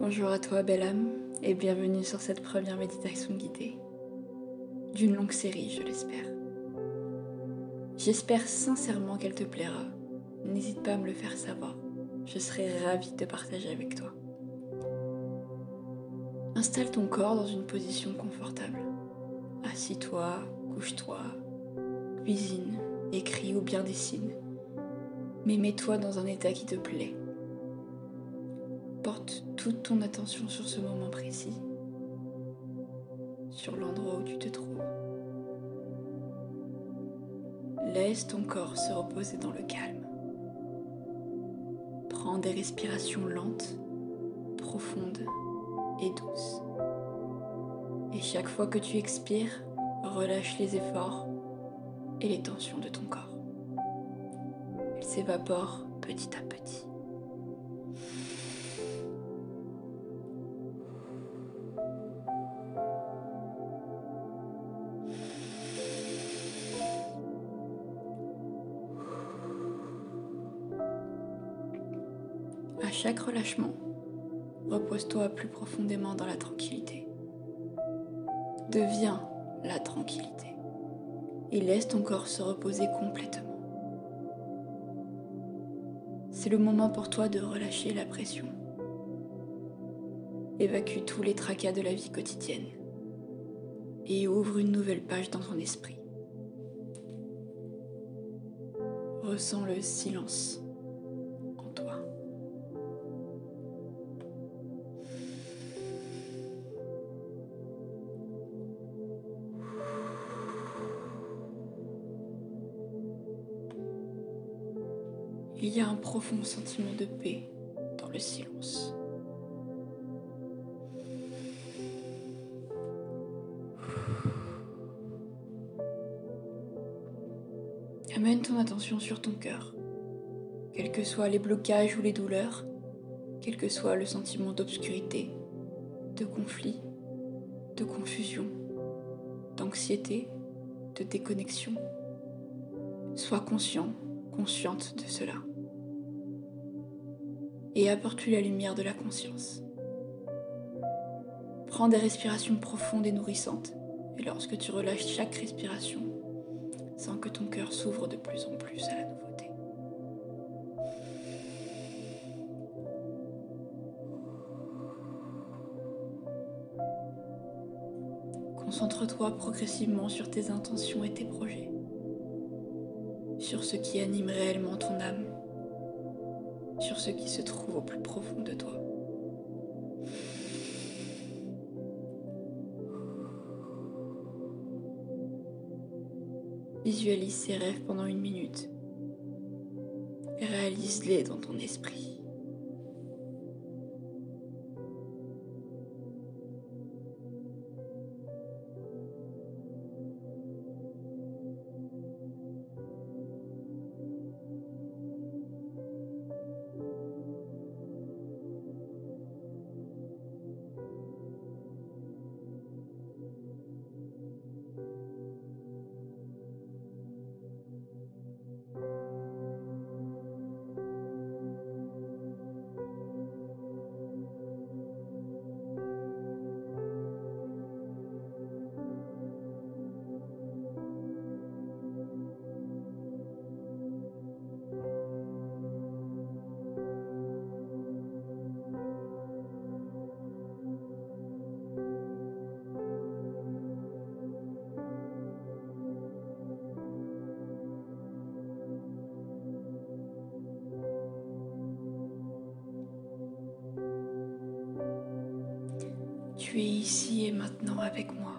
Bonjour à toi, belle âme, et bienvenue sur cette première méditation guidée. D'une longue série, je l'espère. J'espère sincèrement qu'elle te plaira. N'hésite pas à me le faire savoir. Je serai ravie de partager avec toi. Installe ton corps dans une position confortable. Assis-toi, couche-toi, cuisine, écris ou bien dessine. Mais mets-toi dans un état qui te plaît. Porte toute ton attention sur ce moment précis, sur l'endroit où tu te trouves. Laisse ton corps se reposer dans le calme. Prends des respirations lentes, profondes et douces. Et chaque fois que tu expires, relâche les efforts et les tensions de ton corps. Elles s'évaporent petit à petit. À chaque relâchement, repose-toi plus profondément dans la tranquillité. Deviens la tranquillité et laisse ton corps se reposer complètement. C'est le moment pour toi de relâcher la pression. Évacue tous les tracas de la vie quotidienne et ouvre une nouvelle page dans ton esprit. Ressens le silence Il y a un profond sentiment de paix dans le silence. Amène ton attention sur ton cœur. Quels que soient les blocages ou les douleurs, quel que soit le sentiment d'obscurité, de conflit, de confusion, d'anxiété, de déconnexion, sois conscient, consciente de cela. Et apporte-lui la lumière de la conscience. Prends des respirations profondes et nourrissantes, et lorsque tu relâches chaque respiration, sens que ton cœur s'ouvre de plus en plus à la nouveauté. Concentre-toi progressivement sur tes intentions et tes projets, sur ce qui anime réellement ton âme, sur ce qui se trouve au plus profond de toi. Visualise ces rêves pendant une minute réalise-les dans ton esprit. Tu es ici et maintenant avec moi.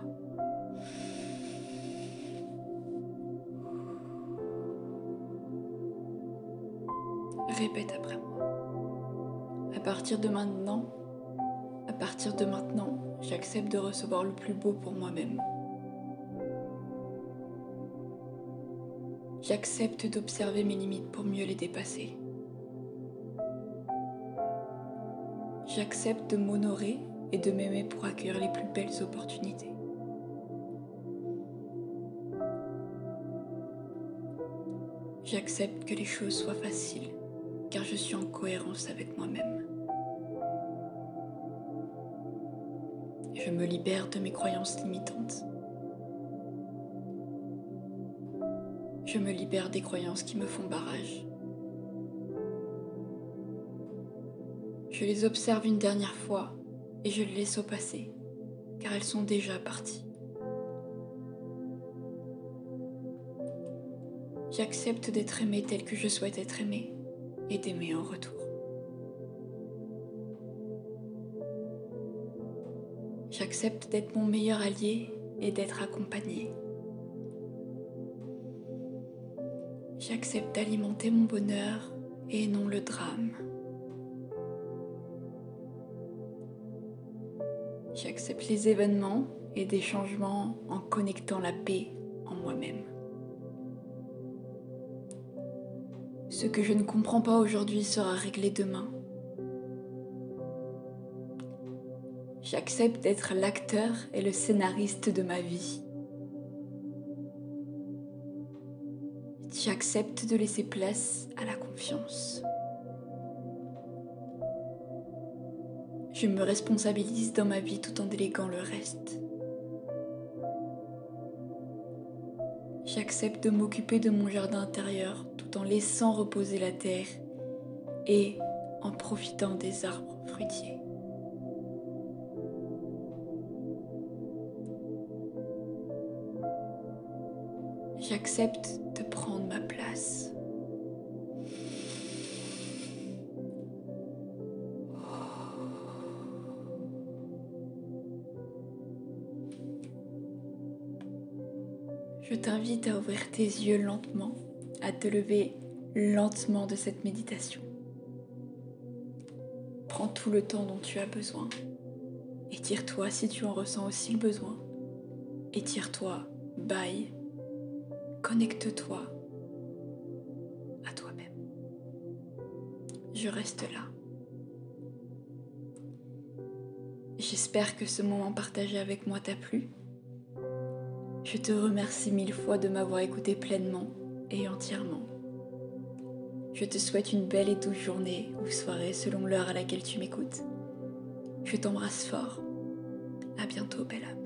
Répète après moi. À partir de maintenant, à partir de maintenant, j'accepte de recevoir le plus beau pour moi-même. J'accepte d'observer mes limites pour mieux les dépasser. J'accepte de m'honorer et de m'aimer pour accueillir les plus belles opportunités. J'accepte que les choses soient faciles car je suis en cohérence avec moi-même. Je me libère de mes croyances limitantes. Je me libère des croyances qui me font barrage. Je les observe une dernière fois et je les laisse au passé, car elles sont déjà parties. J'accepte d'être aimé tel que je souhaite être aimé et d'aimer en retour. J'accepte d'être mon meilleur allié et d'être accompagné. J'accepte d'alimenter mon bonheur et non le drame. Événements et des changements en connectant la paix en moi-même. Ce que je ne comprends pas aujourd'hui sera réglé demain. J'accepte d'être l'acteur et le scénariste de ma vie. J'accepte de laisser place à la confiance. Je me responsabilise dans ma vie tout en déléguant le reste. J'accepte de m'occuper de mon jardin intérieur tout en laissant reposer la terre et en profitant des arbres fruitiers. J'accepte de prendre ma place. Je t'invite à ouvrir tes yeux lentement, à te lever lentement de cette méditation. Prends tout le temps dont tu as besoin. Étire-toi si tu en ressens aussi le besoin. Étire-toi, bye. Connecte-toi à toi-même. Je reste là. J'espère que ce moment partagé avec moi t'a plu. Je te remercie mille fois de m'avoir écouté pleinement et entièrement. Je te souhaite une belle et douce journée ou soirée selon l'heure à laquelle tu m'écoutes. Je t'embrasse fort. À bientôt, belle âme.